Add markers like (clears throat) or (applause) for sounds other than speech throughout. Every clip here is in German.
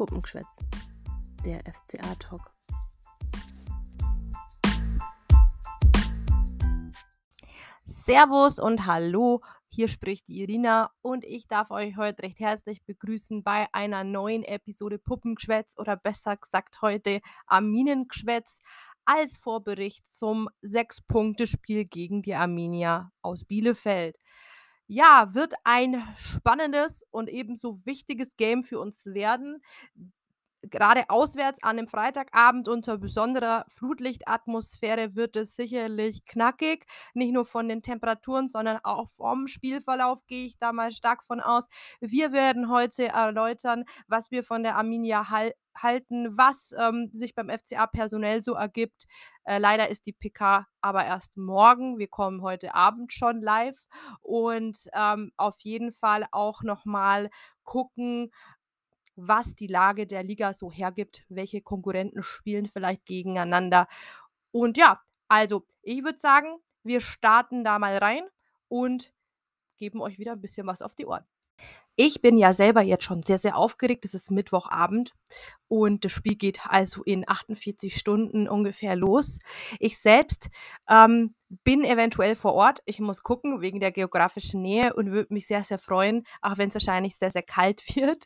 Puppengeschwätz, der FCA-Talk. Servus und Hallo, hier spricht die Irina und ich darf euch heute recht herzlich begrüßen bei einer neuen Episode Puppengeschwätz oder besser gesagt heute Arminengeschwätz als Vorbericht zum Sechs-Punkte-Spiel gegen die Arminia aus Bielefeld. Ja, wird ein spannendes und ebenso wichtiges Game für uns werden gerade auswärts an 'nem Freitagabend unter besonderer Flutlichtatmosphäre wird es sicherlich knackig. Nicht nur von den Temperaturen, sondern auch vom Spielverlauf gehe ich da mal stark von aus. Wir werden heute erläutern, was wir von der Arminia hal halten, was, ähm, sich beim FCA personell so ergibt. Äh, leider ist die PK aber erst morgen. Wir kommen heute Abend schon live und, ähm, auf jeden Fall auch noch mal gucken, was die Lage der Liga so hergibt, welche Konkurrenten spielen vielleicht gegeneinander. Und ja, also ich würde sagen, wir starten da mal rein und geben euch wieder ein bisschen was auf die Ohren. Ich bin ja selber jetzt schon sehr, sehr aufgeregt. Es ist Mittwochabend und das Spiel geht also in 48 Stunden ungefähr los. Ich selbst ähm, bin eventuell vor Ort. Ich muss gucken wegen der geografischen Nähe und würde mich sehr, sehr freuen, auch wenn es wahrscheinlich sehr, sehr kalt (laughs) wird,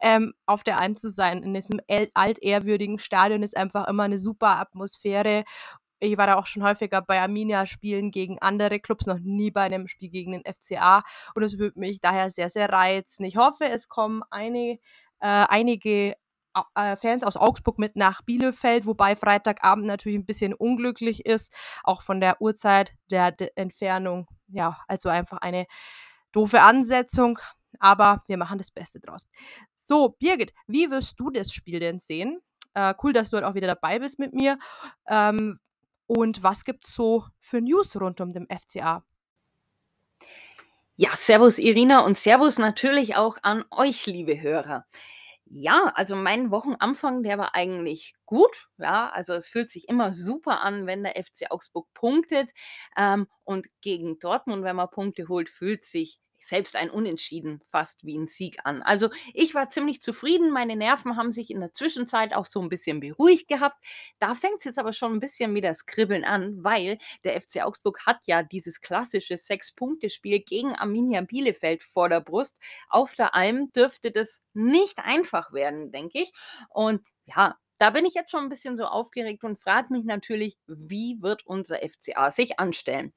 ähm, auf der Alm zu sein. In diesem altehrwürdigen Stadion ist einfach immer eine super Atmosphäre ich war da auch schon häufiger bei Arminia-Spielen gegen andere Clubs, noch nie bei einem Spiel gegen den FCA und es würde mich daher sehr, sehr reizen. Ich hoffe, es kommen äh, einige äh, Fans aus Augsburg mit nach Bielefeld, wobei Freitagabend natürlich ein bisschen unglücklich ist, auch von der Uhrzeit der, der Entfernung. Ja, also einfach eine doofe Ansetzung, aber wir machen das Beste draus. So, Birgit, wie wirst du das Spiel denn sehen? Äh, cool, dass du heute auch wieder dabei bist mit mir. Ähm, und was gibt's so für News rund um den FCA? Ja, Servus Irina und Servus natürlich auch an euch, liebe Hörer. Ja, also mein Wochenanfang, der war eigentlich gut. Ja, also es fühlt sich immer super an, wenn der FC Augsburg punktet. Ähm, und gegen Dortmund, wenn man Punkte holt, fühlt sich selbst ein Unentschieden fast wie ein Sieg an. Also ich war ziemlich zufrieden. Meine Nerven haben sich in der Zwischenzeit auch so ein bisschen beruhigt gehabt. Da fängt es jetzt aber schon ein bisschen mit das Kribbeln an, weil der FC Augsburg hat ja dieses klassische Sechs-Punkte-Spiel gegen Arminia Bielefeld vor der Brust. Auf der Alm dürfte das nicht einfach werden, denke ich. Und ja, da bin ich jetzt schon ein bisschen so aufgeregt und frage mich natürlich, wie wird unser FCA sich anstellen?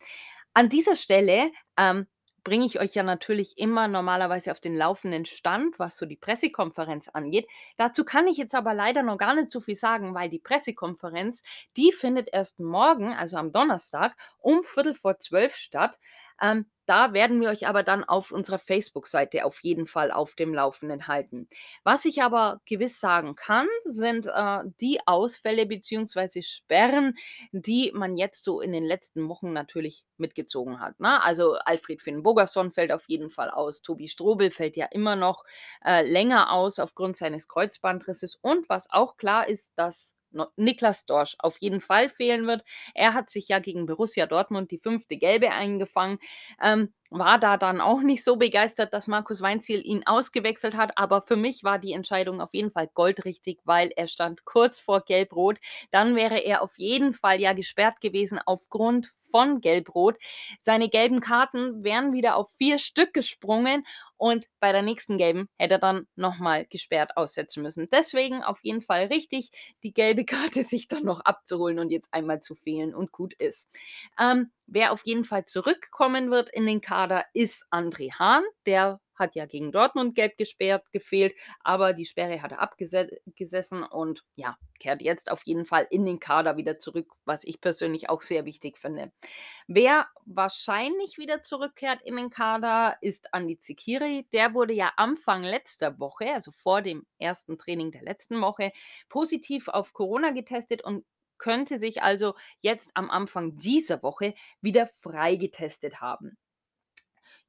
An dieser Stelle ähm, bringe ich euch ja natürlich immer normalerweise auf den laufenden Stand, was so die Pressekonferenz angeht. Dazu kann ich jetzt aber leider noch gar nicht so viel sagen, weil die Pressekonferenz, die findet erst morgen, also am Donnerstag, um Viertel vor zwölf statt. Ähm, da werden wir euch aber dann auf unserer Facebook-Seite auf jeden Fall auf dem Laufenden halten. Was ich aber gewiss sagen kann, sind äh, die Ausfälle bzw. Sperren, die man jetzt so in den letzten Wochen natürlich mitgezogen hat. Ne? Also Alfred Finn Bogerson fällt auf jeden Fall aus. Tobi Strobel fällt ja immer noch äh, länger aus aufgrund seines Kreuzbandrisses. Und was auch klar ist, dass Niklas Dorsch auf jeden Fall fehlen wird. Er hat sich ja gegen Borussia Dortmund die fünfte Gelbe eingefangen. Ähm, war da dann auch nicht so begeistert, dass Markus Weinziel ihn ausgewechselt hat, aber für mich war die Entscheidung auf jeden Fall goldrichtig, weil er stand kurz vor Gelb-Rot. Dann wäre er auf jeden Fall ja gesperrt gewesen aufgrund von Gelb-Rot. Seine gelben Karten wären wieder auf vier Stück gesprungen und bei der nächsten gelben hätte er dann nochmal gesperrt aussetzen müssen. Deswegen auf jeden Fall richtig, die gelbe (laughs) Karte sich dann noch abzuholen und jetzt einmal zu fehlen und gut ist. Ähm, wer auf jeden Fall zurückkommen wird in den Kader ist André Hahn. Der hat ja gegen Dortmund gelb gesperrt, gefehlt, aber die Sperre hat er abgesessen und ja, kehrt jetzt auf jeden Fall in den Kader wieder zurück, was ich persönlich auch sehr wichtig finde. Wer wahrscheinlich wieder zurückkehrt in den Kader, ist Andi Zikiri. Der wurde ja Anfang letzter Woche, also vor dem ersten Training der letzten Woche, positiv auf Corona getestet und könnte sich also jetzt am Anfang dieser Woche wieder freigetestet haben.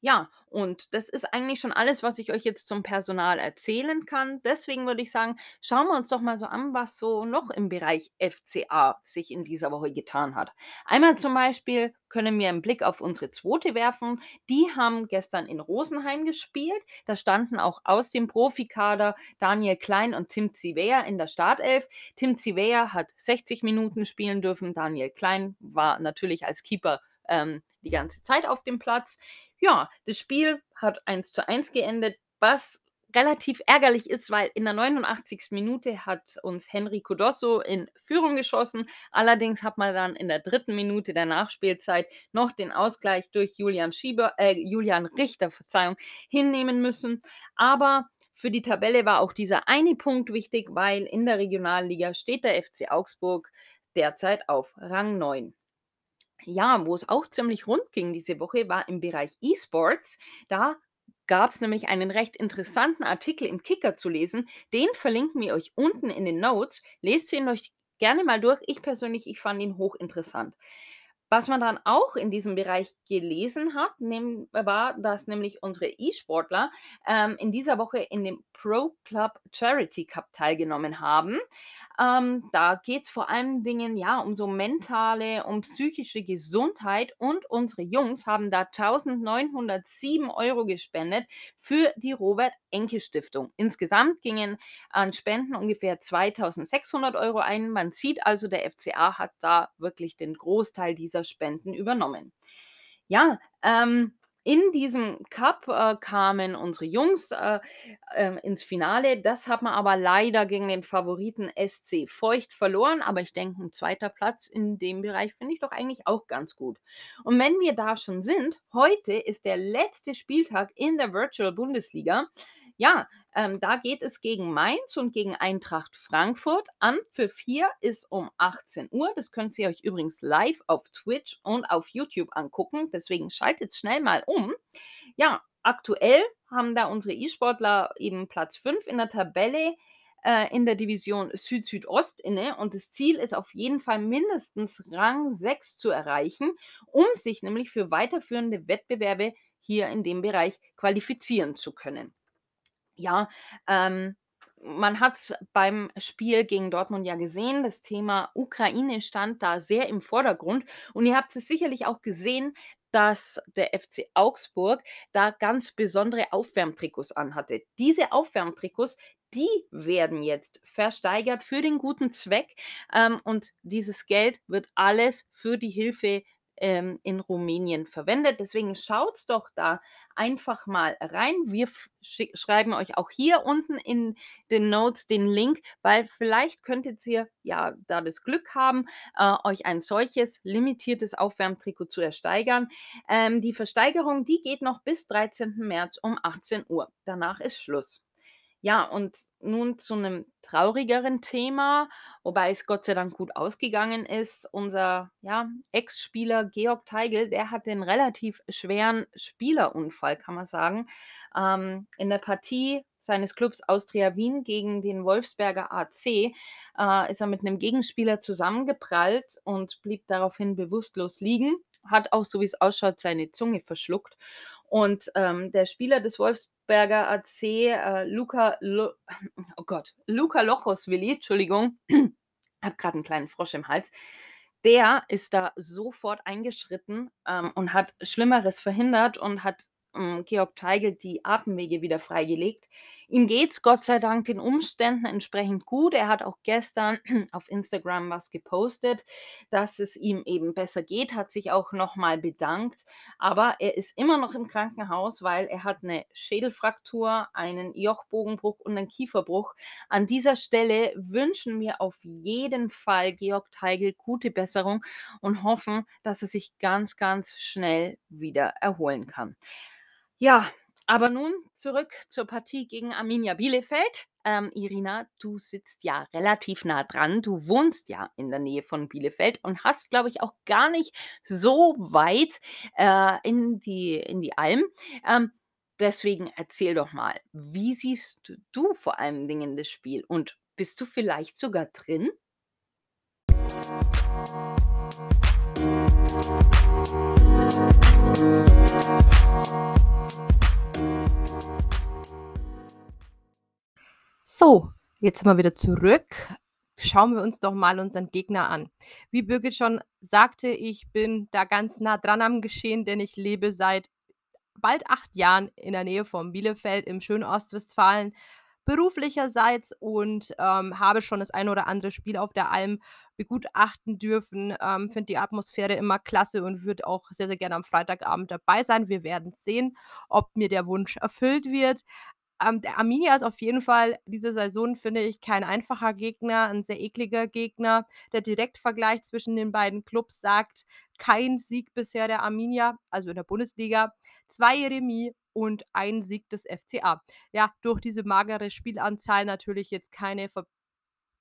Ja, und das ist eigentlich schon alles, was ich euch jetzt zum Personal erzählen kann. Deswegen würde ich sagen, schauen wir uns doch mal so an, was so noch im Bereich FCA sich in dieser Woche getan hat. Einmal zum Beispiel können wir einen Blick auf unsere zweite werfen. Die haben gestern in Rosenheim gespielt. Da standen auch aus dem Profikader Daniel Klein und Tim Zivea in der Startelf. Tim Zivea hat 60 Minuten spielen dürfen. Daniel Klein war natürlich als Keeper ähm, die ganze Zeit auf dem Platz. Ja, das Spiel hat 1 zu 1 geendet, was relativ ärgerlich ist, weil in der 89. Minute hat uns Henry Codosso in Führung geschossen. Allerdings hat man dann in der dritten Minute der Nachspielzeit noch den Ausgleich durch Julian Schieber, äh, Julian Richter, Verzeihung, hinnehmen müssen. Aber für die Tabelle war auch dieser eine Punkt wichtig, weil in der Regionalliga steht der FC Augsburg derzeit auf Rang 9. Ja, wo es auch ziemlich rund ging diese Woche, war im Bereich E-Sports. Da gab es nämlich einen recht interessanten Artikel im Kicker zu lesen. Den verlinken wir euch unten in den Notes. Lest ihn euch gerne mal durch. Ich persönlich, ich fand ihn hochinteressant. Was man dann auch in diesem Bereich gelesen hat, war, dass nämlich unsere E-Sportler ähm, in dieser Woche in dem Pro Club Charity Cup teilgenommen haben. Ähm, da geht es vor allen Dingen ja um so mentale, um psychische Gesundheit und unsere Jungs haben da 1907 Euro gespendet für die Robert-Enke-Stiftung. Insgesamt gingen an Spenden ungefähr 2600 Euro ein. Man sieht also, der FCA hat da wirklich den Großteil dieser Spenden übernommen. Ja, ähm, in diesem Cup äh, kamen unsere Jungs äh, äh, ins Finale. Das hat man aber leider gegen den Favoriten SC Feucht verloren. Aber ich denke, ein zweiter Platz in dem Bereich finde ich doch eigentlich auch ganz gut. Und wenn wir da schon sind, heute ist der letzte Spieltag in der Virtual Bundesliga. Ja, ähm, da geht es gegen Mainz und gegen Eintracht Frankfurt. Anpfiff hier ist um 18 Uhr. Das könnt ihr euch übrigens live auf Twitch und auf YouTube angucken. Deswegen schaltet schnell mal um. Ja, aktuell haben da unsere E-Sportler eben Platz 5 in der Tabelle äh, in der Division Süd-Südost inne und das Ziel ist auf jeden Fall mindestens Rang 6 zu erreichen, um sich nämlich für weiterführende Wettbewerbe hier in dem Bereich qualifizieren zu können. Ja, ähm, man hat beim Spiel gegen Dortmund ja gesehen, das Thema Ukraine stand da sehr im Vordergrund und ihr habt es sicherlich auch gesehen, dass der FC Augsburg da ganz besondere Aufwärmtrikots anhatte. Diese Aufwärmtrikots, die werden jetzt versteigert für den guten Zweck ähm, und dieses Geld wird alles für die Hilfe ähm, in Rumänien verwendet. Deswegen schaut doch da einfach mal rein. Wir schreiben euch auch hier unten in den Notes den Link, weil vielleicht könntet ihr ja da das Glück haben, äh, euch ein solches limitiertes Aufwärmtrikot zu ersteigern. Ähm, die Versteigerung, die geht noch bis 13. März um 18 Uhr. Danach ist Schluss. Ja, und nun zu einem traurigeren Thema, wobei es Gott sei Dank gut ausgegangen ist. Unser, ja, Ex-Spieler Georg Teigl, der hatte einen relativ schweren Spielerunfall, kann man sagen. Ähm, in der Partie seines Clubs Austria Wien gegen den Wolfsberger AC äh, ist er mit einem Gegenspieler zusammengeprallt und blieb daraufhin bewusstlos liegen, hat auch, so wie es ausschaut, seine Zunge verschluckt. Und ähm, der Spieler des Wolfsberger Berger AC, äh, Luca, Lo (clears throat) oh Gott, Luca Lochosvili, Entschuldigung, (clears throat) habe gerade einen kleinen Frosch im Hals. Der ist da sofort eingeschritten ähm, und hat Schlimmeres verhindert und hat ähm, Georg Teigl die Atemwege wieder freigelegt. Ihm geht es Gott sei Dank den Umständen entsprechend gut. Er hat auch gestern (clears throat) auf Instagram was gepostet, dass es ihm eben besser geht, hat sich auch nochmal bedankt. Aber er ist immer noch im Krankenhaus, weil er hat eine Schädelfraktur, einen Jochbogenbruch und einen Kieferbruch. An dieser Stelle wünschen wir auf jeden Fall Georg Teigl gute Besserung und hoffen, dass er sich ganz, ganz schnell wieder erholen kann. Ja, aber nun zurück zur Partie gegen Arminia Bielefeld. Ähm, Irina, du sitzt ja relativ nah dran. Du wohnst ja in der Nähe von Bielefeld und hast, glaube ich, auch gar nicht so weit äh, in, die, in die Alm. Ähm, deswegen erzähl doch mal, wie siehst du vor allen Dingen das Spiel und bist du vielleicht sogar drin? Musik Jetzt sind wir wieder zurück. Schauen wir uns doch mal unseren Gegner an. Wie Birgit schon sagte, ich bin da ganz nah dran am Geschehen, denn ich lebe seit bald 8 Jahren in der Nähe von Bielefeld im schönen Ostwestfalen beruflicherseits und, ähm, habe schon das ein oder andere Spiel auf der Alm begutachten dürfen. Ähm, finde die Atmosphäre immer klasse und würde auch sehr, sehr gerne am Freitagabend dabei sein. Wir werden sehen, ob mir der Wunsch erfüllt wird. Ähm, der Arminia ist auf jeden Fall diese Saison, finde ich, kein einfacher Gegner, 'n sehr ekliger Gegner. Der Direktvergleich zwischen den beiden Klubs sagt: Kein Sieg bisher der Arminia, also in der Bundesliga, 2 Remis und 1 Sieg des FCA. Ja, durch diese magere Spielanzahl natürlich jetzt keine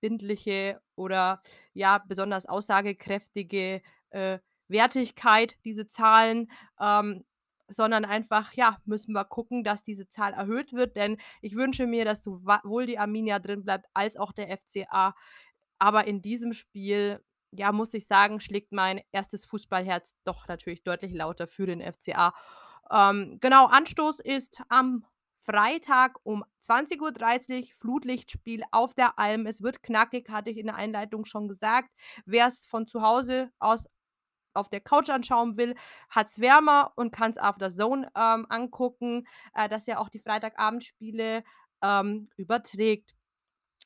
verbindliche oder, ja, besonders aussagekräftige, äh, Wertigkeit, diese Zahlen, ähm, sondern einfach, ja, müssen wir gucken, dass diese Zahl erhöht wird, denn ich wünsche mir, dass sowohl die Arminia drin bleibt als auch der FCA. Aber in diesem Spiel, ja, muss ich sagen, schlägt mein erstes Fußballherz doch natürlich deutlich lauter für den FCA. Ähm, genau, Anstoß ist am Freitag um 20:30 Flutlichtspiel auf der Alm. Es wird knackig, hatte ich in der Einleitung schon gesagt. Wer's von zu Hause aus auf der Couch anschauen will, hat's wärmer und kann's auf der DAZN, ähm, angucken, äh, das ja auch die Freitagabendspiele, ähm, überträgt.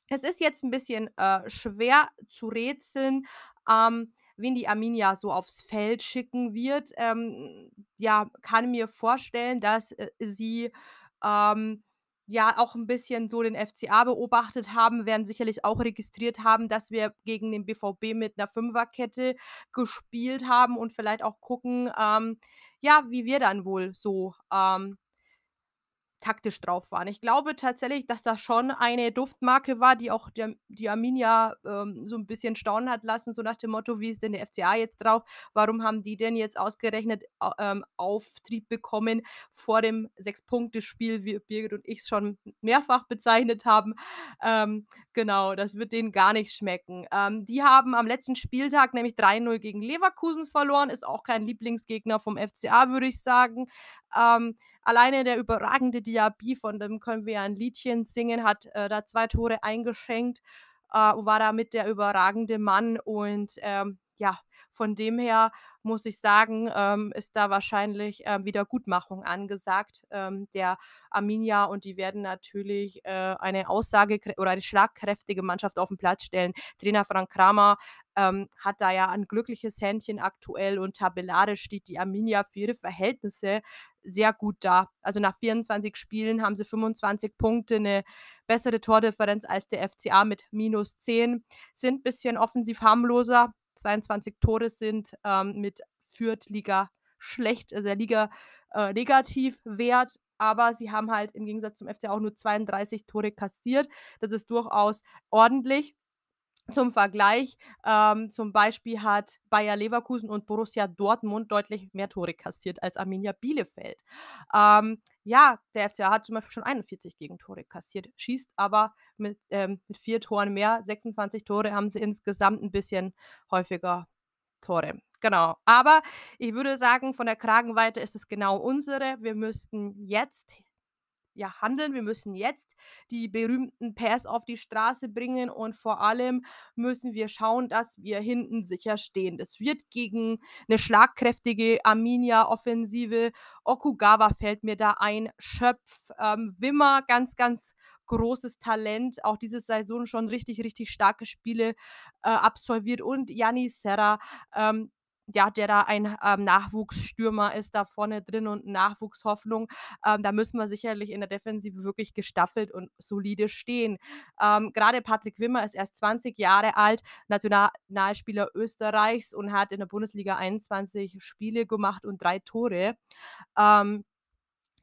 Es ist jetzt 'n bisschen, äh, schwer zu rätseln, ähm, wen die Arminia so aufs Feld schicken wird. Ähm, ja, kann mir vorstellen, dass, äh, sie, ähm, ja auch 'n bisschen so den FCA beobachtet haben, werden sicherlich auch registriert haben, dass wir gegen den BVB mit 'ner Fünferkette gespielt haben und vielleicht auch gucken, ähm, ja, wie wir dann wohl so, ähm taktisch drauf waren. Ich glaube tatsächlich, dass das schon eine Duftmarke war, die auch die die Arminia, ähm, so 'n bisschen staunen hat lassen, so nach dem Motto: „Wie ist denn der FCA jetzt drauf? Warum haben die denn jetzt ausgerechnet, ähm, Auftrieb bekommen vor dem Sechs-Punkte-Spiel?“, wie Birgit und ich's schon mehrfach bezeichnet haben. Ähm, genau, das wird denen gar nicht schmecken. Ähm, die haben am letzten Spieltag nämlich 3:0 gegen Leverkusen verloren, ist auch kein Lieblingsgegner vom FCA, würde ich sagen. Ähm, alleine der überragende Diaby, von dem können wir ja 'n Liedchen singen, hat, äh, da 2 Tore eingeschenkt, äh, war damit der überragende Mann und, ähm, ja, von dem her muss ich sagen, ähm, ist da wahrscheinlich, äh, Wiedergutmachung angesagt, ähm, der Arminia und die werden natürlich, äh, eine aussagekrä oder eine schlagkräftige Mannschaft auf 'n Platz stellen. Trainer Frank Kramer, ähm, hat da ja ein glückliches Händchen aktuell und tabellarisch steht die Arminia für ihre Verhältnisse sehr gut da. Also, nach 24 Spielen haben sie 25 Punkte, 'ne bessere Tordifferenz als der FCA mit -10, sind bisschen offensiv harmloser. 22 Tore sind, ähm, mit Fürth-Liga schlecht, also der Liga äh, aber sie haben halt im Gegensatz zum FCA auch nur 32 Tore kassiert. Das ist durchaus ordentlich. Zum Vergleich, ähm, zum Beispiel hat Bayer Leverkusen und Borussia Dortmund deutlich mehr Tore kassiert als Arminia Bielefeld. Ähm, ja, der FCA hat zum Beispiel schon 41 Gegentore kassiert, schießt aber mit, ähm mit 4 Toren mehr. 26 Tore haben sie insgesamt 'n bisschen häufiger Tore. Genau. Aber ich würde sagen, von der Kragenweite ist es genau unsere. Wir müssten jetzt, ja, handeln. Wir müssen jetzt die berühmten PS auf die Straße bringen und vor allem müssen wir schauen, dass wir hinten sicher stehen. Das wird gegen 'ne schlagkräftige Arminia-Offensive Okugawa fällt mir da ein, Schöpf, ähm, Wimmer, ganz, ganz großes Talent, auch diese Saison schon richtig, richtig starke Spiele, äh, absolviert und Yanni Serra, ähm, ja, der da ein, ähm, Nachwuchsstürmer ist da vorne drin und Nachwuchshoffnung. Ähm, da müssen wir sicherlich in der Defensive wirklich gestaffelt und solide stehen. Ähm, grade Patrick Wimmer ist erst 20 Jahre alt, Nationalspieler Österreichs und hat in der Bundesliga 21 Spiele gemacht und 3 Tore. Ähm,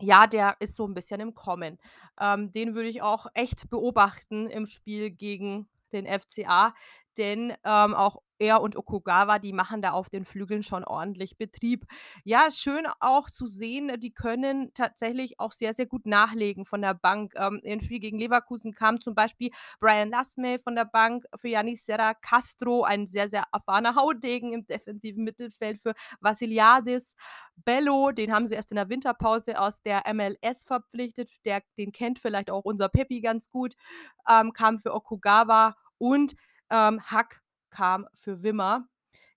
ja, der ist so 'n bisschen im Kommen. Ähm, den würde ich auch echt beobachten im Spiel gegen den FCA, denn, ähm, auch er und Okugawa, die machen da auf den Flügeln schon ordentlich Betrieb. Ja, schön auch zu sehen, die können tatsächlich auch sehr, sehr gut nachlegen von der Bank. Ähm, im Spiel gegen Leverkusen kam zum Beispiel Brian Lasme von der Bank für Janis Serra, Castro, ein sehr, sehr erfahrener Haudegen im defensiven Mittelfeld für Vassiliadis, Bello, den haben sie erst in der Winterpause aus der MLS verpflichtet, der den kennt vielleicht auch unser Pepi ganz gut, ähm, kam für Okugawa und, ähm, Hack kam für Wimmer.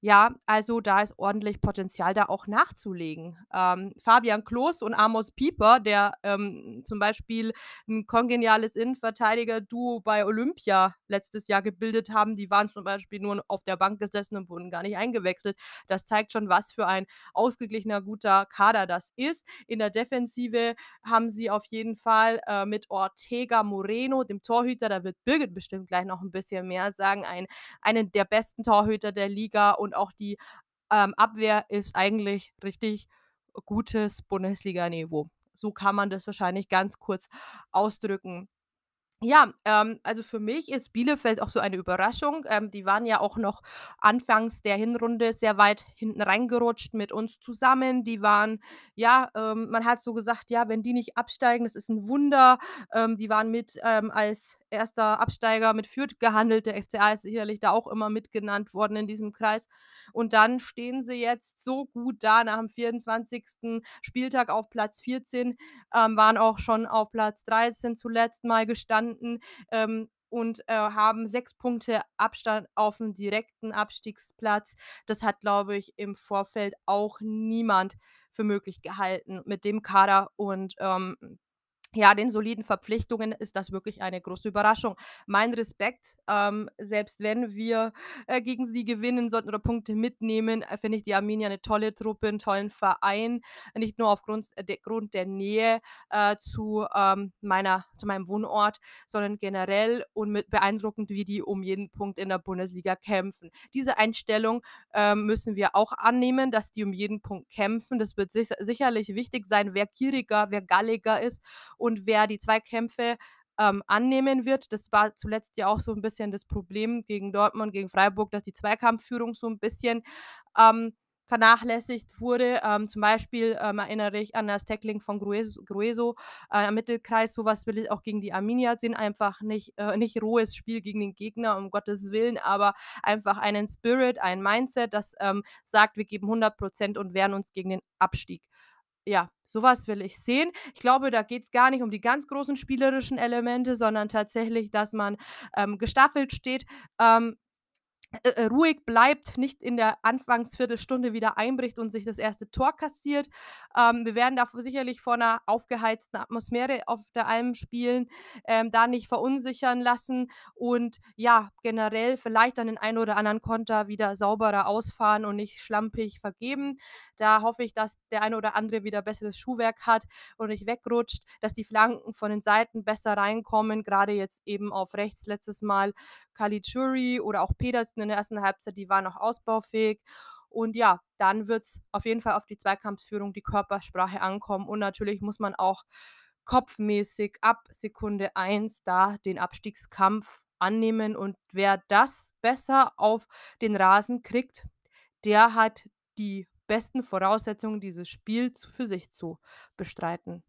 Ja, also da ist ordentlich Potenzial da auch nachzulegen. Ähm, Fabian Klos und Amos Pieper, der, ähm, zum Beispiel 'n kongeniales Innenverteidiger-Duo bei Olympia letztes Jahr gebildet haben, die waren zum Beispiel nur auf der Bank gesessen und wurden gar nicht eingewechselt. Das zeigt schon, was für ein ausgeglichener, guter Kader das ist. In der Defensive haben sie auf jeden Fall, äh, mit Ortega Moreno, dem Torhüter, da wird Birgit bestimmt gleich noch 'n bisschen mehr sagen, ein einen der besten Torhüter der Liga und auch die, ähm, Abwehr ist eigentlich richtig gutes Bundesliga-Niveau. So kann man das wahrscheinlich ganz kurz ausdrücken. Ja, ähm, also für mich ist Bielefeld auch so eine Überraschung. Ähm, die waren ja auch noch anfangs der Hinrunde sehr weit hinten reingerutscht mit uns zusammen. Die waren ja, ähm, man hat so gesagt: „Ja, wenn die nicht absteigen, das ist 'n Wunder.“ Ähm, die waren mit, ähm, als 1. Absteiger mit Fürth gehandelt. Der FCA ist sicherlich da auch immer mit genannt worden in diesem Kreis. Und dann stehen sie jetzt so gut da nach dem 24. Spieltag auf Platz 14, ähm, waren auch schon auf Platz 13 zuletzt mal gestanden, ähm, und, äh, haben 6 Punkte Abstand aufm direkten Abstiegsplatz. Das hat, glaube ich, im Vorfeld auch niemand für möglich gehalten mit dem Kader und, ähm, ja, den soliden Verpflichtungen ist das wirklich eine große Überraschung. Mein Respekt, ähm, selbst wenn wir, äh, gegen sie gewinnen sollten oder Punkte mitnehmen, äh, finde ich die Arminia 'ne tolle Truppe, 'n tollen Verein, nicht nur aufgrund de Grund der Nähe, äh, zu, ähm, meiner zu meinem Wohnort, sondern generell und mit beeindruckend, wie die um jeden Punkt in der Bundesliga kämpfen. Diese Einstellung, ähm, müssen wir auch annehmen, dass die um jeden Punkt kämpfen. Das wird sich sicherlich wichtig sein, wer gieriger, wer galliger ist und wer die Zweikämpfe, ähm, annehmen wird. Das war zuletzt ja auch so 'n bisschen das Problem gegen Dortmund, gegen Freiburg, dass die Zweikampfführung so 'n bisschen, ähm, vernachlässigt wurde. Ähm, zum Beispiel, ähm, erinnere ich an das Tackling von Grues Gruezo, äh, im Mittelkreis. So was will ich auch gegen die Arminia sehen. Einfach nicht äh, nicht rohes Spiel gegen den Gegner, um Gottes Willen, aber einfach einen Spirit, ein Mindset, das, ähm, sagt: „Wir geben 100 % und wehren uns gegen den Abstieg.“ Ja, so was will ich sehen. Ich glaube, da geht's gar nicht um die ganz großen spielerischen Elemente, sondern tatsächlich, dass man, ähm, gestaffelt steht, ähm, äh, äh, ruhig bleibt, nicht in der Anfangsviertelstunde wieder einbricht und sich das 1. Tor kassiert. Ähm, wir werden da sicherlich vor 'ner aufgeheizten Atmosphäre auf der Alm spielen, ähm, da nicht verunsichern lassen und ja, generell vielleicht dann den einen oder anderen Konter wieder sauberer ausfahren und nicht schlampig vergeben. Da hoffe ich, dass der eine oder andere wieder besseres Schuhwerk hat und nicht wegrutscht, dass die Flanken von den Seiten besser reinkommen, grade jetzt eben auf rechts letztes Mal Caligiuri oder auch Pedersen in der 1. Halbzeit, die waren noch ausbaufähig. Und ja, dann wird's auf jeden Fall auf die Zweikampfsführung, die Körpersprache ankommen und natürlich muss man auch kopfmäßig ab Sekunde 1 da den Abstiegskampf annehmen und wer das besser auf den Rasen kriegt, der hat die besten Voraussetzungen, dieses Spiel für sich zu bestreiten.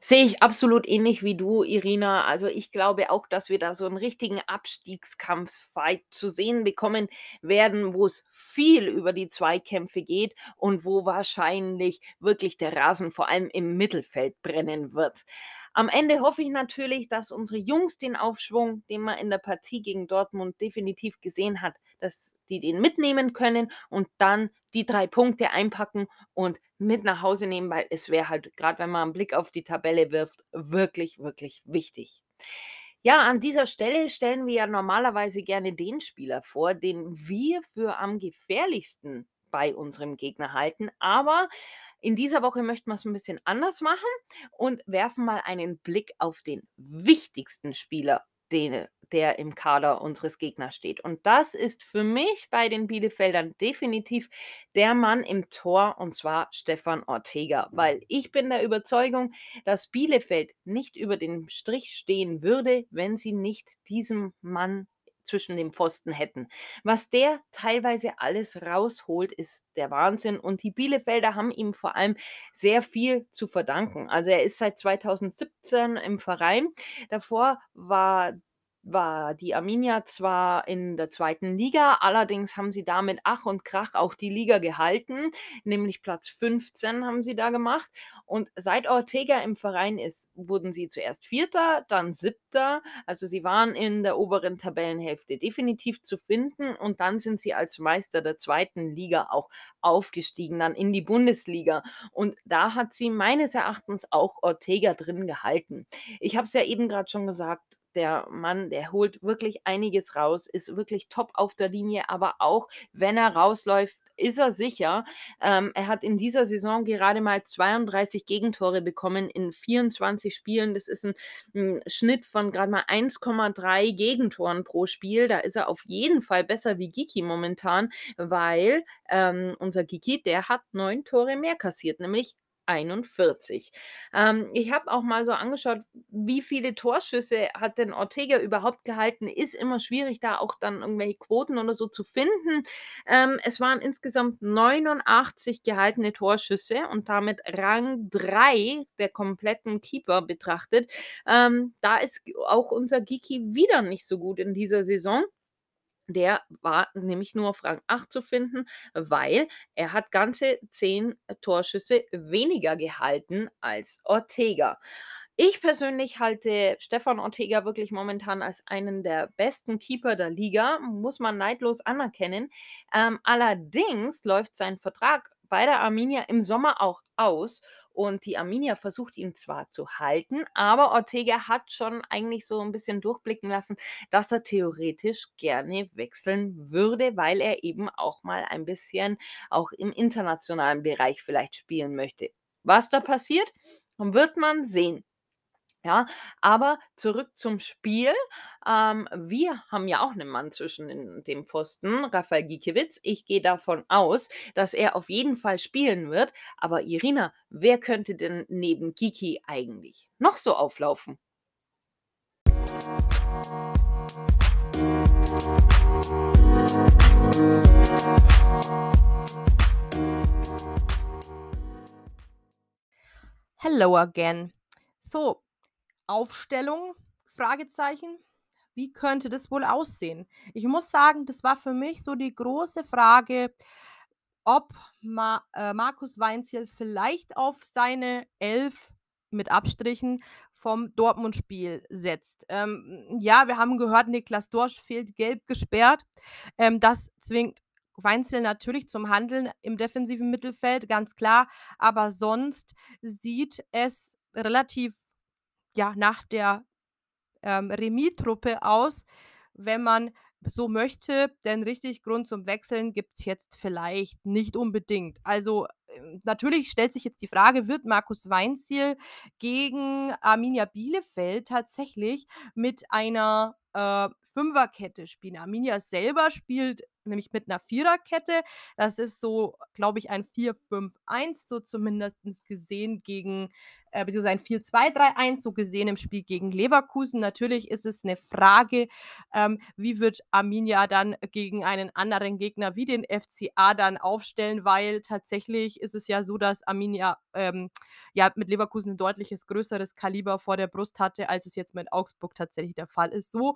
Sehe ich absolut ähnlich wie du, Irina. Also, ich glaube auch, dass wir da so 'n richtigen Abstiegskampf-Fight zu sehen bekommen werden, wo's viel über die Zweikämpfe geht und wo wahrscheinlich wirklich der Rasen vor allem im Mittelfeld brennen wird. Am Ende hoffe ich natürlich, dass unsere Jungs den Aufschwung, den man in der Partie gegen Dortmund definitiv gesehen hat, dass die den mitnehmen können und dann die 3 Punkte einpacken und mit nach Hause nehmen, weil es wäre halt, grad wenn man 'n Blick auf die Tabelle wirft, wirklich, wirklich wichtig. Ja, an dieser Stelle stellen wir ja normalerweise gerne den Spieler vor, den wir für am gefährlichsten bei unserem Gegner halten. Aber in dieser Woche möchten wir's 'n bisschen anders machen und werfen mal einen Blick auf den wichtigsten Spieler, den der im Kader unseres Gegners steht. Und das ist für mich bei den Bielefeldern definitiv der Mann im Tor, und zwar Stefan Ortega, weil ich bin der Überzeugung, dass Bielefeld nicht über dem Strich stehen würde, wenn sie nicht diesem Mann zwischen den Pfosten hätten. Was der teilweise alles rausholt, ist der Wahnsinn. Und die Bielefelder haben ihm vor allem sehr viel zu verdanken. Also er ist seit 2017 im Verein. Davor war war die Arminia zwar in der zweiten Liga, allerdings haben sie da mit Ach und Krach auch die Liga gehalten, nämlich Platz 15 haben sie da gemacht. Und seit Ortega im Verein ist, wurden sie zuerst Vierter, dann Siebter. Also sie waren in der oberen Tabellenhälfte definitiv zu finden und dann sind sie als Meister der zweiten Liga auch aufgestiegen, dann in die Bundesliga. Und da hat sie meines Erachtens auch Ortega drin gehalten. Ich habe es ja eben gerade schon gesagt, der Mann, der holt wirklich einiges raus, ist wirklich top auf der Linie, aber auch wenn er rausläuft, ist er sicher. Ähm, er hat in dieser Saison gerade mal 32 Gegentore bekommen in 24 Spielen. Das ist ein, ein Schnitt von gerade mal 1,3 Gegentoren pro Spiel. Da ist er auf jeden Fall besser wie Giki momentan, weil ähm, unser Giki, der hat neun Tore mehr kassiert, nämlich 41. Ähm, ich habe auch mal so angeschaut, wie viele Torschüsse hat denn Ortega überhaupt gehalten? Ist immer schwierig, da auch dann irgendwelche Quoten oder so zu finden. Ähm, es waren insgesamt 89 gehaltene Torschüsse und damit Rang 3 der kompletten Keeper betrachtet. Ähm, da ist auch unser Giki wieder nicht so gut in dieser Saison. Der war nämlich nur auf Rang 8 zu finden, weil er hat ganze 10 Torschüsse weniger gehalten als Ortega. Ich persönlich halte Stefan Ortega wirklich momentan als einen der besten Keeper der Liga, muss man neidlos anerkennen. Ähm, allerdings läuft sein Vertrag bei der Arminia im Sommer auch aus und die Arminia versucht ihn zwar zu halten, aber Ortega hat schon eigentlich so ein bisschen durchblicken lassen, dass er theoretisch gerne wechseln würde, weil er eben auch mal ein bisschen auch im internationalen Bereich vielleicht spielen möchte. Was da passiert, wird man sehen. Ja, aber zurück zum Spiel. Ähm, wir haben ja auch einen Mann zwischen den dem Pfosten, Rafael Gikiewicz. Ich gehe davon aus, dass er auf jeden Fall spielen wird. Aber Irina, wer könnte denn neben Kiki eigentlich noch so auflaufen? Hello again. So, Aufstellung? Fragezeichen. Wie könnte das wohl aussehen? Ich muss sagen, das war für mich so die große Frage, ob Ma äh, Markus Weinzierl vielleicht auf seine 11 mit Abstrichen vom Dortmund-Spiel setzt. Ähm, ja, wir haben gehört, Niklas Dorsch fehlt gelb gesperrt. Ähm, das zwingt Weinzierl natürlich zum Handeln im defensiven Mittelfeld, ganz klar. Aber sonst sieht es relativ ja, nach der, ähm, Remis-Truppe aus, wenn man so möchte, denn richtig Grund zum Wechseln gibt's jetzt vielleicht nicht unbedingt. Also, ähm, natürlich stellt sich jetzt die Frage, wird Markus Weinzierl gegen Arminia Bielefeld tatsächlich mit einer, äh, Fünferkette spielen? Arminia selber spielt nämlich mit einer Viererkette. Das ist so, glaube ich, ein 4-5-1, so zumindestens gesehen gegen äh, beziehungsweise ein 4-2-3-1, so gesehen im Spiel gegen Leverkusen. Natürlich ist es eine Frage, ähm, wie wird Arminia dann gegen einen anderen Gegner wie den FCA dann aufstellen, weil tatsächlich ist es ja so, dass Arminia ähm, ja mit Leverkusen ein deutliches größeres Kaliber vor der Brust hatte, als es jetzt mit Augsburg tatsächlich der Fall ist. So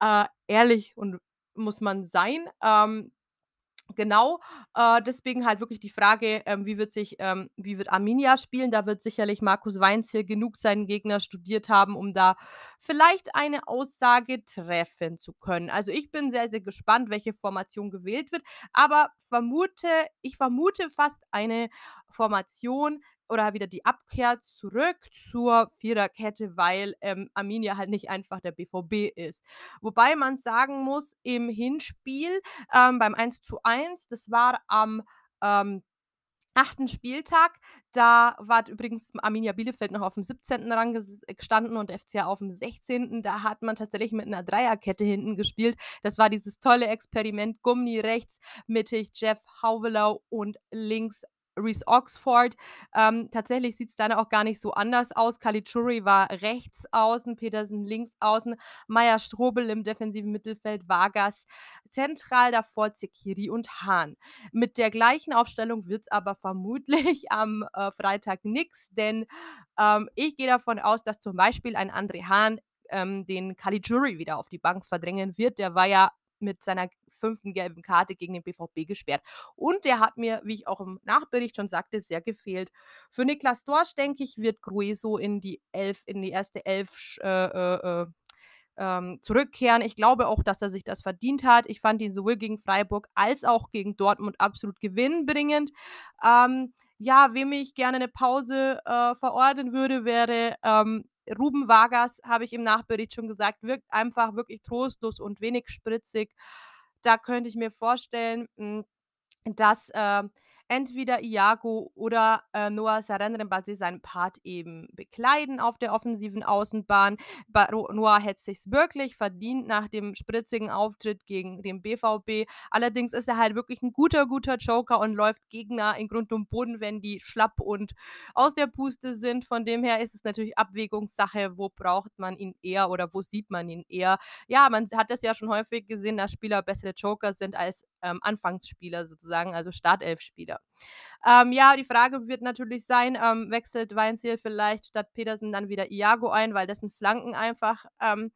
äh, ehrlich und muss man sein. Ähm, Genau, äh, deswegen halt wirklich die Frage, ähm, wie wird sich ähm, wie wird Arminia spielen? Da wird sicherlich Markus Weinzierl genug seinen Gegner studiert haben, um da vielleicht eine Aussage treffen zu können. Also, ich bin sehr, sehr gespannt, welche Formation gewählt wird, aber vermute ich vermute fast eine Formation oder wieder die Abkehr zurück zur Viererkette, weil, ähm, Arminia halt nicht einfach der BVB ist. Wobei man sagen muss, im Hinspiel, ähm, beim 1:1, das war am, ähm, 8. Spieltag, da war übrigens Arminia Bielefeld noch auf dem 17. Rang ges gestanden und FCA auf dem 16. Da hat man tatsächlich mit einer Dreierkette hinten gespielt. Das war dieses tolle Experiment, Gummi rechts, mittig Jeff Hauvelau und links Reece Oxford. Ähm, tatsächlich sieht's dann auch gar nicht so anders aus. Caligiuri war rechts außen, Petersen links außen, Meier-Strobel im defensiven Mittelfeld, Vargas zentral, davor Zekiri und Hahn. Mit der gleichen Aufstellung wird's aber vermutlich (laughs) am, äh, Freitag nix, denn, ähm, ich gehe davon aus, dass zum Beispiel ein André Hahn, ähm, den Caligiuri wieder auf die Bank verdrängen wird. Der war ja mit seiner fünften gelben Karte gegen den BVB gesperrt. Und der hat mir, wie ich auch im Nachbericht schon sagte, sehr gefehlt. Für Niklas Dorsch, denke ich, wird Grueso in die Elf in die erste Elf äh, äh, äh, ähm, zurückkehren. Ich glaube auch, dass er sich das verdient hat. Ich fand ihn sowohl gegen Freiburg als auch gegen Dortmund absolut gewinnbringend. Ähm, ja, wem ich gerne 'ne Pause, äh, verordnen würde, wäre, ähm, Ruben Vargas, habe ich im Nachbericht schon gesagt, wirkt einfach wirklich trostlos und wenig spritzig. Da könnte ich mir vorstellen, hm, dass, ähm, entweder Iago oder, äh, Noah Sarandre seinen Part eben bekleiden auf der offensiven Außenbahn. Ro Noah hätte sich's wirklich verdient nach dem spritzigen Auftritt gegen den BVB. Allerdings ist er halt wirklich 'n guter, guter Joker und läuft Gegner in Grund und Boden, wenn die schlapp und aus der Puste sind. Von dem her ist es natürlich Abwägungssache, wo braucht man ihn eher oder wo sieht man ihn eher. Ja, man hat das ja schon häufig gesehen, dass Spieler bessere Joker sind als, ähm, Anfangsspieler sozusagen, also Startelfspieler. Ähm, ja, die Frage wird natürlich sein, ähm, wechselt Weinziel vielleicht statt Petersen dann wieder Iago ein, weil dessen Flanken einfach, ähm,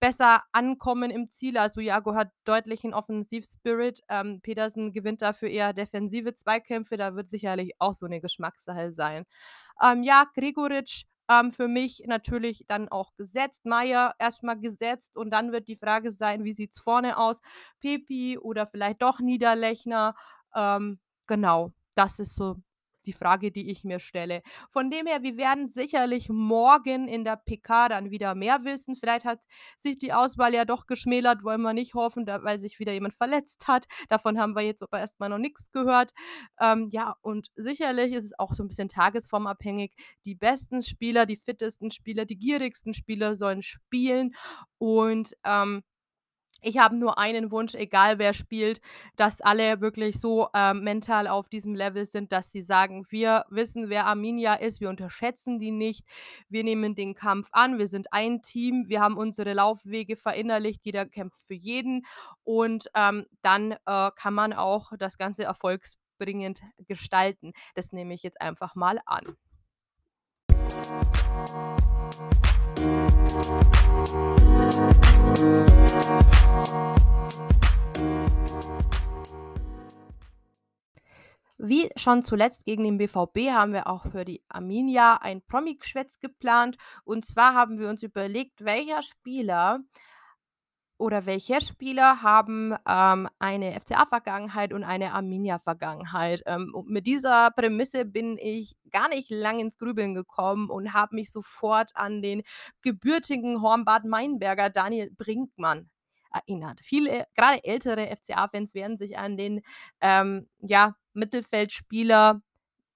besser ankommen im Ziel. Also, Iago hat deutlichen Offensivspirit. Ähm, Petersen gewinnt dafür eher defensive Zweikämpfe. Da wird sicherlich auch so 'ne Geschmackssache sein. Ähm, ja, Gregoritsch, ähm, für mich natürlich dann auch gesetzt. Meier erst mal gesetzt und dann wird die Frage sein: Wie sieht's vorne aus? Pepi oder vielleicht doch Niederlechner? Ähm, genau, das ist so die Frage, die ich mir stelle. Von dem her, wir werden sicherlich morgen in der PK dann wieder mehr wissen. Vielleicht hat sich die Auswahl ja doch geschmälert, wollen wir nicht hoffen, da weil sich wieder jemand verletzt hat. Davon haben wir jetzt aber erst mal noch nix gehört. Ähm, ja, und sicherlich ist es auch so 'n bisschen tagesformabhängig. Die besten Spieler, die fittesten Spieler, die gierigsten Spieler sollen spielen und, ähm, ich habe nur einen Wunsch, egal wer spielt, dass alle wirklich so, ähm, mental auf diesem Level sind, dass sie sagen: „Wir wissen, wer Arminia ist, wir unterschätzen die nicht. Wir nehmen den Kampf an, wir sind ein Team, wir haben unsere Laufwege verinnerlicht, jeder kämpft für jeden.“ Und, ähm, dann, äh, kann man auch das Ganze erfolgsbringend gestalten. Das nehme ich jetzt einfach mal an. Wie schon zuletzt gegen den BVB haben wir auch für die Arminia ein Promi-Geschwätz geplant. Und zwar haben wir uns überlegt, welcher Spieler oder welche Spieler haben, ähm, eine FCA-Vergangenheit und eine Arminia-Vergangenheit. Ähm, mit dieser Prämisse bin ich gar nicht lang ins Grübeln gekommen und habe mich sofort an den gebürtigen Hornbad-Meinberger Daniel Brinkmann erinnert. Viele, grade ältere FCA-Fans werden sich an den, ähm, ja, Mittelfeldspieler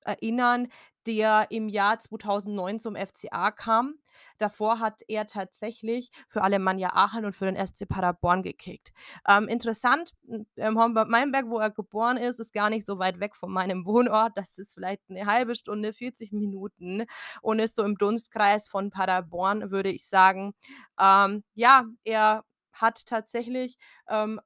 erinnern, der im Jahr 2009 zum FCA kam. Davor hat er tatsächlich für Alemannia Aachen und für den SC Paderborn gekickt. Ähm, interessant, hm, ähm, Hornbad-Meinberg, wo er geboren ist, ist gar nicht so weit weg von meinem Wohnort. Das ist vielleicht 'ne 1/2 Stunde, 40 Minuten und ist so im Dunstkreis von Paderborn, würde ich sagen. Ähm, ja, er hat tatsächlich, ähm,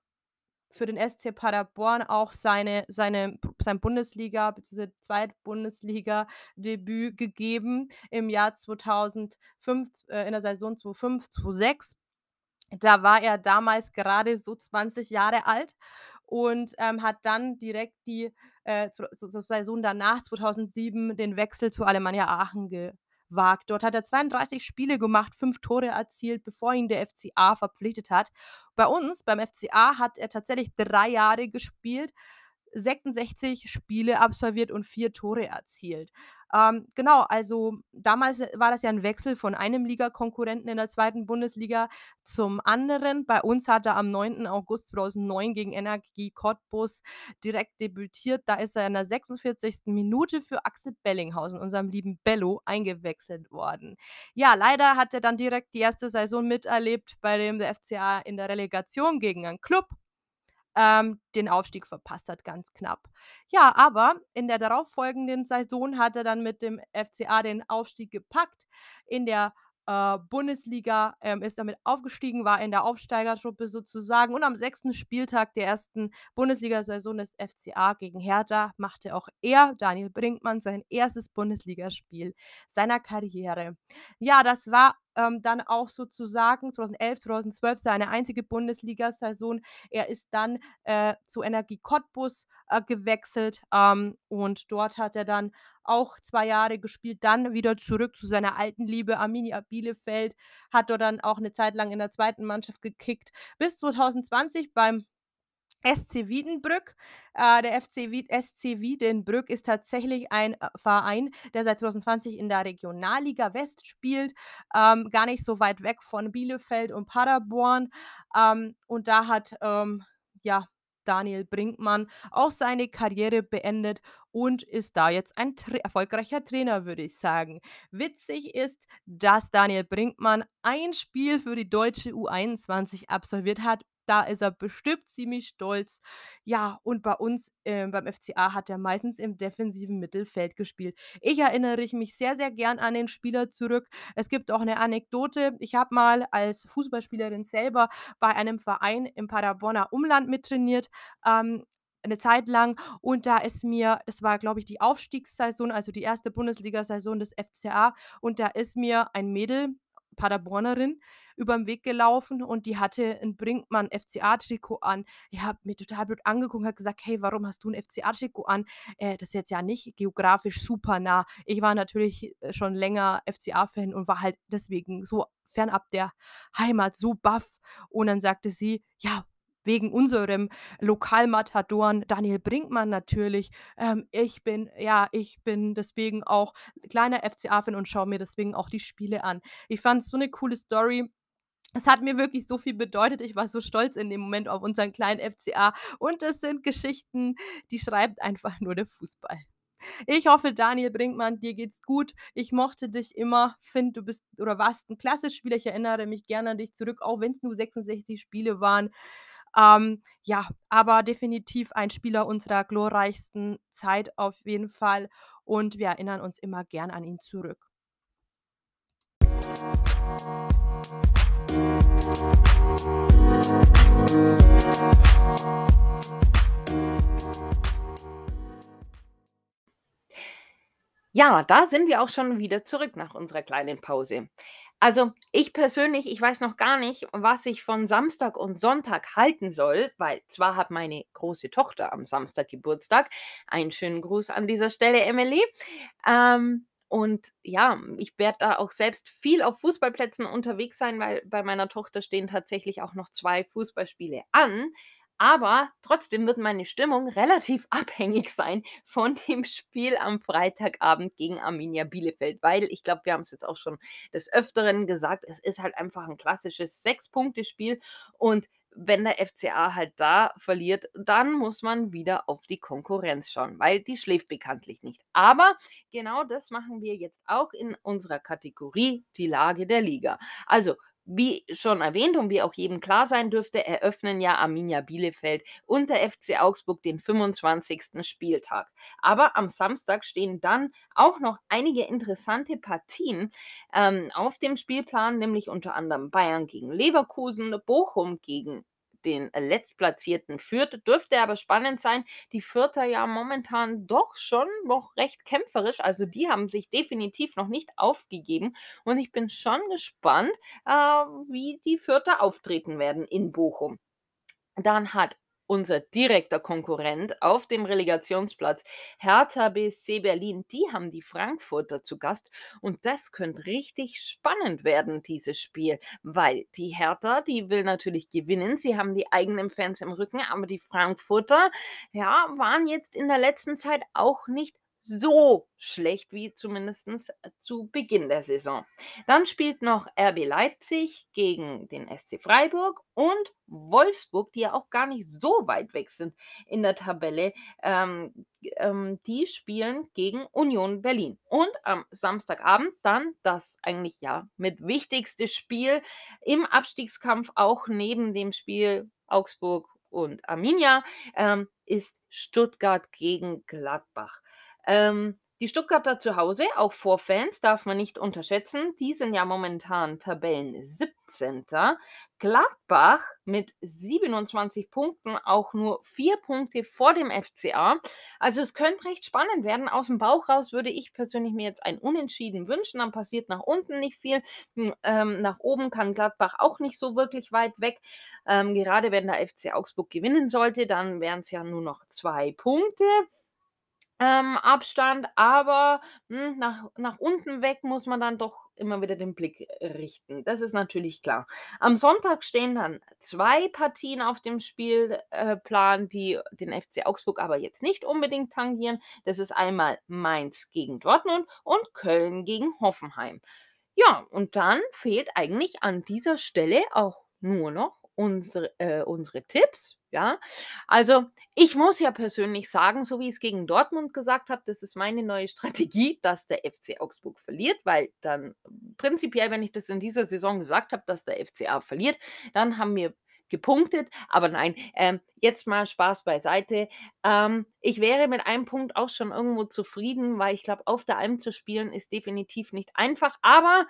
für den SC Paderborn auch seine seine sein Bundesliga beziehungsweise Zweitbundesliga-Debüt gegeben im Jahr 2005 äh, in der Saison 2005, 2006. Da war er damals gerade so 20 Jahre alt und, ähm, hat dann direkt die, äh, Saison danach, 2007, den Wechsel zu Alemannia Aachen gewagt. Dort hat er 32 Spiele gemacht, 5 Tore erzielt, bevor ihn der FCA verpflichtet hat. Bei uns, beim FCA, hat er tatsächlich 3 Jahre gespielt, 66 Spiele absolviert und 4 Tore erzielt. Ähm, genau, also damals war das ja 'n Wechsel von einem Ligakonkurrenten in der 2. Bundesliga zum anderen. Bei uns hat er am 9. August 2009 gegen Energie Cottbus direkt debütiert. Da ist er in der 46. Minute für Axel Bellinghausen, unserem lieben Bello, eingewechselt worden. Ja, leider hat er dann direkt die 1. Saison miterlebt, bei dem der FCA in der Relegation gegen einen Klub, ähm, den Aufstieg verpasst hat, ganz knapp. Ja, aber in der darauffolgenden Saison hat er dann mit dem FCA den Aufstieg gepackt. In der äh, Bundesliga, ähm, ist damit aufgestiegen, war in der Aufsteigertruppe sozusagen und am sechsten Spieltag der ersten Bundesliga-Saison des FCA gegen Hertha machte auch er, Daniel Brinkmann, sein erstes Bundesligaspiel seiner Karriere. Ja, das war, ähm, dann auch sozusagen 2011, 2012 seine einzige Bundesliga-Saison. Er ist dann, äh, zu Energie Cottbus, äh, gewechselt, ähm, und dort hat er dann auch 2 Jahre gespielt, dann wieder zurück zu seiner alten Liebe Arminia Bielefeld, hat dort dann auch 'ne Zeit lang in der 2. Mannschaft gekickt, bis 2020 beim SC Wiedenbrück. Äh, der FC Wied SC Wiedenbrück ist tatsächlich ein, äh, Verein, der seit 2020 in der Regionalliga West spielt, ähm, gar nicht so weit weg von Bielefeld und Paderborn. Ähm, und da hat, ähm, ja, Daniel Brinkmann auch seine Karriere beendet und ist da jetzt ein Tra erfolgreicher Trainer, würde ich sagen. Witzig ist, dass Daniel Brinkmann ein Spiel für die deutsche U21 absolviert hat. Da ist er bestimmt ziemlich stolz. Ja, und bei uns, ähm, beim FCA hat er meistens im defensiven Mittelfeld gespielt. Ich erinnere ich mich sehr, sehr gern an den Spieler zurück. Es gibt auch 'ne Anekdote. Ich habe mal als Fußballspielerin selber bei einem Verein im Paderborner Umland mittrainiert, ähm, 'ne Zeit lang und da ist mir das war, glaube ich, die Aufstiegssaison, also die 1. Bundesligasaison des FCA und da ist mir ein Mädel, Paderbornerin, übern Weg gelaufen und die hatte 'n Brinkmann FCA-Trikot an. Die hat mich total blöd angeguckt und hat gesagt: „Hey, warum hast du 'n FCA-Trikot an?“ Äh, das ist jetzt ja nicht geografisch super nah. Ich war natürlich, äh, schon länger FCA-Fan und war halt deswegen so fernab der Heimat so baff. Und dann sagte sie: „Ja, wegen unserem Lokalmatadoren Daniel Brinkmann natürlich. Ähm, ich bin ja, ich bin deswegen auch kleiner FCA-Fan und schaue mir deswegen auch die Spiele an.“ Ich fand's so 'ne coole Story. Es hat mir wirklich so viel bedeutet. Ich war so stolz in dem Moment auf unseren kleinen FCA und das sind Geschichten, die schreibt einfach nur der Fußball. Ich hoffe, Daniel Brinkmann, dir geht's gut. Ich mochte dich immer, finde, du bist oder warst 'n klasse Spieler. Ich erinnere mich gerne an dich zurück, auch wenn's nur 66 Spiele waren. Ähm, ja, aber definitiv ein Spieler unserer glorreichsten Zeit auf jeden Fall und wir erinnern uns immer gern an ihn zurück. Ja, da sind wir auch schon wieder zurück nach unserer kleinen Pause. Also, ich persönlich, ich weiß noch gar nicht, was ich von Samstag und Sonntag halten soll, weil zwar hat meine große Tochter am Samstag Geburtstag. Einen schönen Gruß an dieser Stelle, Emily. Ähm, und ja, ich werde da auch selbst viel auf Fußballplätzen unterwegs sein, weil bei meiner Tochter stehen tatsächlich auch noch 2 Fußballspiele an. Aber trotzdem wird meine Stimmung relativ (laughs) abhängig sein von dem Spiel am Freitagabend gegen Arminia Bielefeld, weil ich glaube, wir haben's jetzt auch schon des Öfteren gesagt, es ist halt einfach 'n klassisches Sechs-Punkte-Spiel und wenn der FCA halt da verliert, dann muss man wieder auf die Konkurrenz schauen, weil die schläft bekanntlich nicht. Aber genau das machen wir jetzt auch in unserer Kategorie „Die Lage der Liga“. Also, wie schon erwähnt und wie auch jedem klar sein dürfte, eröffnen ja Arminia Bielefeld und der FC Augsburg den 25. Spieltag. Aber am Samstag stehen dann auch noch einige interessante Partien, ähm, auf dem Spielplan, nämlich unter anderem Bayern gegen Leverkusen, Bochum gegen den Letztplatzierten Fürth. Dürfte aber spannend sein. Die Fürther ja momentan doch schon noch recht kämpferisch. Also, die haben sich definitiv noch nicht aufgegeben und ich bin schon gespannt, äh, wie die Fürther auftreten werden in Bochum. Dann hat unser direkter Konkurrent auf dem Relegationsplatz Hertha BSC Berlin, die haben die Frankfurter zu Gast und das könnte richtig spannend werden, dieses Spiel, weil die Hertha, die will natürlich gewinnen. Sie haben die eigenen Fans im Rücken, aber die Frankfurter, ja, waren jetzt in der letzten Zeit auch nicht so schlecht wie zumindestens zu Beginn der Saison. Dann spielt noch RB Leipzig gegen den SC Freiburg und Wolfsburg, die ja auch gar nicht so weit weg sind in der Tabelle. Ähm, ähm, die spielen gegen Union Berlin. Und am Samstagabend dann das eigentlich, ja, mit wichtigste Spiel im Abstiegskampf, auch neben dem Spiel Augsburg und Arminia, ähm, ist Stuttgart gegen Gladbach. Ähm, die Stuttgarter zu Hause, auch vor Fans, darf man nicht unterschätzen. Die sind ja momentan Tabellen 17. Gladbach mit 27 Punkten, auch nur vier Punkte vor dem FCA. Also es könnte recht spannend werden. Aus dem Bauch raus würde ich persönlich mir jetzt ein Unentschieden wünschen. Dann passiert nach unten nicht viel. Hm, ähm, nach oben kann Gladbach auch nicht so wirklich weit weg. Ähm, gerade wenn der FC Augsburg gewinnen sollte, dann wären es ja nur noch zwei Punkte ähm, Abstand, aber hm, nach, nach unten weg muss man dann doch immer wieder den Blick richten. Das ist natürlich klar. Am Sonntag stehen dann zwei Partien auf dem Spielplan, die den FC Augsburg aber jetzt nicht unbedingt tangieren. Das ist einmal Mainz gegen Dortmund und Köln gegen Hoffenheim. Ja, und dann fehlt eigentlich an dieser Stelle auch nur noch unsere, äh, unsere Tipps. Ja, also ich muss ja persönlich sagen, so wie ich es gegen Dortmund gesagt habe, das ist meine neue (laughs) Strategie, dass der FC Augsburg verliert, weil dann prinzipiell, wenn ich das in dieser Saison gesagt habe, dass der FCA verliert, dann haben wir gepunktet. Aber nein, ähm, jetzt mal Spaß beiseite. Ähm, ich wäre mit einem Punkt auch schon irgendwo zufrieden, weil ich glaube, auf der Alm zu spielen ist definitiv nicht einfach. Aber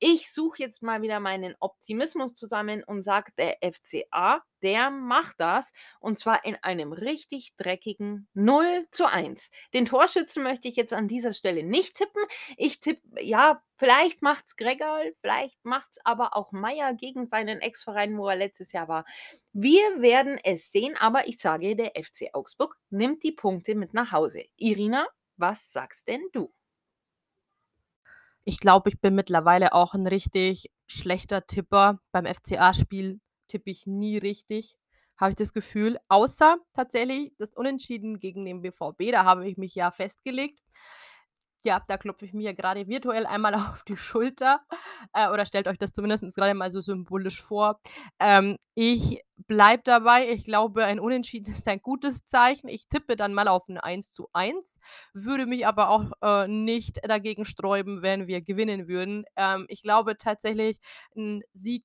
ich suche jetzt mal wieder meinen Optimismus zusammen und sage, der FCA, der macht das und zwar in einem richtig dreckigen 0 zu 1. Den Torschützen möchte ich jetzt an dieser Stelle nicht tippen. Ich tippe, ja, vielleicht macht es Gregal, vielleicht macht es aber auch Meier gegen seinen Ex-Verein, wo er letztes Jahr war. Wir werden es sehen, aber ich sage, der FC Augsburg nimmt die Punkte mit nach Hause. Irina, was sagst denn du? Ich glaube, ich bin mittlerweile auch 'n richtig schlechter Tipper. Beim FCA-Spiel tippe ich nie richtig, habe ich das Gefühl, außer tatsächlich das Unentschieden gegen den BVB, da habe ich mich ja festgelegt. Ja, da klopfe ich mir grade virtuell einmal (laughs) auf die Schulter, äh, oder stellt euch das zumindestens grade mal so symbolisch vor. Ähm, ich bleibe dabei, ich glaube, ein Unentschieden ist ein gutes Zeichen. Ich tippe dann mal auf 'n 1:1, würde mich aber auch, äh, nicht dagegen sträuben, wenn wir gewinnen würden. Ähm, ich glaube tatsächlich, 'n Sieg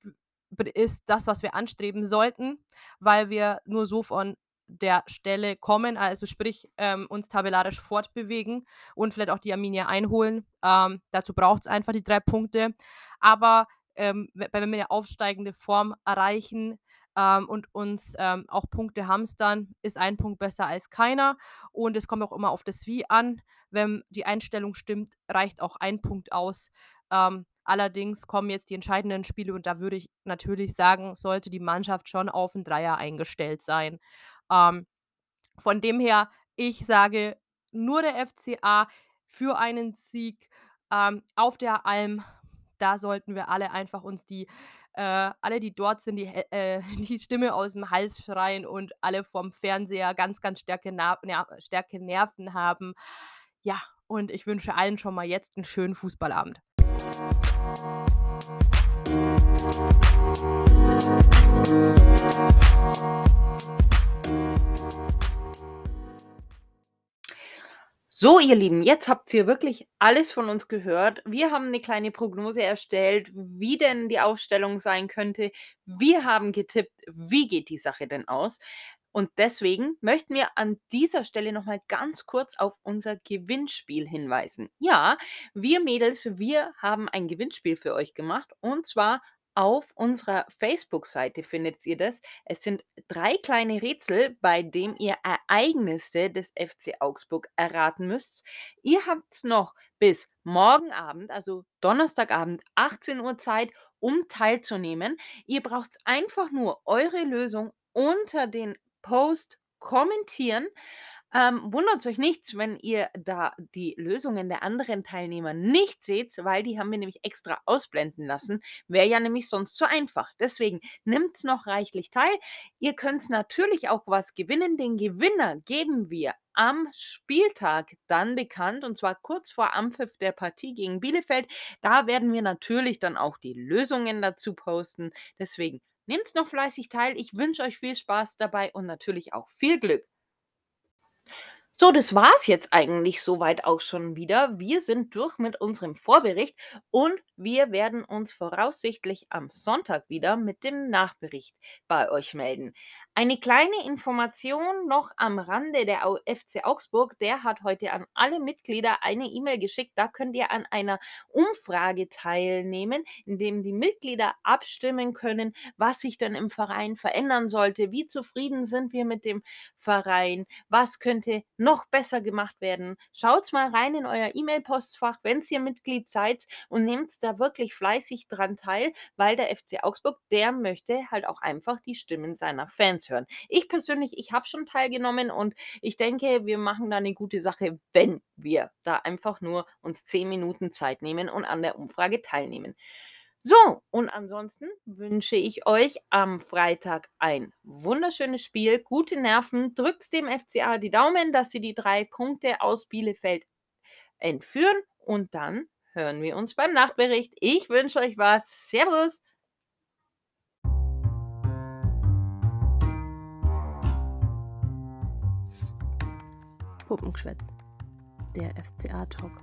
ist das, was wir anstreben sollten, weil wir nur so von der Stelle kommen, also sprich, ähm, uns tabellarisch fortbewegen und vielleicht auch die Arminia einholen. Ähm, dazu braucht's einfach die 3 Punkte. Aber, ähm, we wenn wir 'ne aufsteigende Form erreichen, ähm, und uns, ähm, auch Punkte hamstern, ist ein Punkt besser als keiner. Und es kommt auch immer auf das Wie an. Wenn die Einstellung stimmt, reicht auch ein Punkt aus. Ähm, allerdings kommen jetzt die entscheidenden Spiele und da würde ich natürlich sagen, sollte die Mannschaft schon auf 'n Dreier eingestellt sein. Ähm, von dem her, ich sage, nur der FCA für einen Sieg, ähm, auf der Alm. Da sollten wir alle einfach uns die äh, alle, die dort sind, die äh, (laughs) die Stimme aus'm Hals schreien und alle vorm Fernseher ganz, ganz starke Ner starke Nerven haben. Ja, und ich wünsche allen schon mal jetzt 'n schönen Fußballabend. So, ihr Lieben, jetzt habt ihr wirklich alles von uns gehört. Wir haben 'ne kleine Prognose erstellt, wie denn die Aufstellung sein könnte. Wir haben getippt, wie geht die Sache denn aus? Und deswegen möchten wir an dieser Stelle noch mal ganz kurz auf unser Gewinnspiel hinweisen. Ja, wir Mädels, wir haben ein Gewinnspiel für euch gemacht und zwar auf unserer Facebook-Seite findet ihr das. Es sind 3 kleine Rätsel, bei dem ihr Ereignisse des FC Augsburg erraten müsst. Ihr habt's noch bis morgen Abend, also Donnerstagabend, 18:00 Zeit, um teilzunehmen. Ihr braucht's einfach nur eure Lösung unter den Post kommentieren. Ähm, wundert's euch nicht, wenn ihr da die Lösungen der anderen Teilnehmer nicht seht, weil die haben wir nämlich extra ausblenden lassen. Wäre ja nämlich sonst zu einfach. Deswegen nimmt's noch reichlich teil. Ihr könnt's natürlich auch was gewinnen. Den Gewinner geben wir am Spieltag dann bekannt und zwar kurz vor Anpfiff der Partie gegen Bielefeld. Da werden wir natürlich dann auch die Lösungen dazu posten. Deswegen nehmt's noch fleißig teil. Ich wünsche euch viel Spaß dabei und natürlich auch viel Glück. So, das war's jetzt eigentlich soweit auch schon wieder. Wir sind durch mit unserem Vorbericht und wir werden uns voraussichtlich am Sonntag wieder mit dem Nachbericht bei euch melden. Eine kleine Information noch am Rande. Der FC Augsburg, der hat heute an alle Mitglieder eine E-Mail geschickt. Da könnt ihr an einer Umfrage teilnehmen, in dem die Mitglieder abstimmen können, was sich denn im Verein verändern sollte. Wie zufrieden sind wir mit dem Verein? Was könnte noch besser gemacht werden? Schaut mal rein in euer E-Mail-Postfach, wenn ihr Mitglied seid und nehmt da wirklich fleißig dran teil, weil der FC Augsburg, der möchte halt auch einfach die Stimmen seiner Fans Fans hören. Ich persönlich, ich habe schon teilgenommen und ich denke, wir machen da eine gute Sache, wenn wir da einfach nur uns zehn Minuten Zeit nehmen und an der Umfrage teilnehmen. So, und ansonsten wünsche ich euch am Freitag ein wunderschönes Spiel, gute Nerven, drückt dem FCA die Daumen, dass sie die drei Punkte aus Bielefeld entführen und dann hören wir uns beim Nachbericht. Ich wünsche euch was. Servus! Puppengeschwätz. Der FCA-Talk.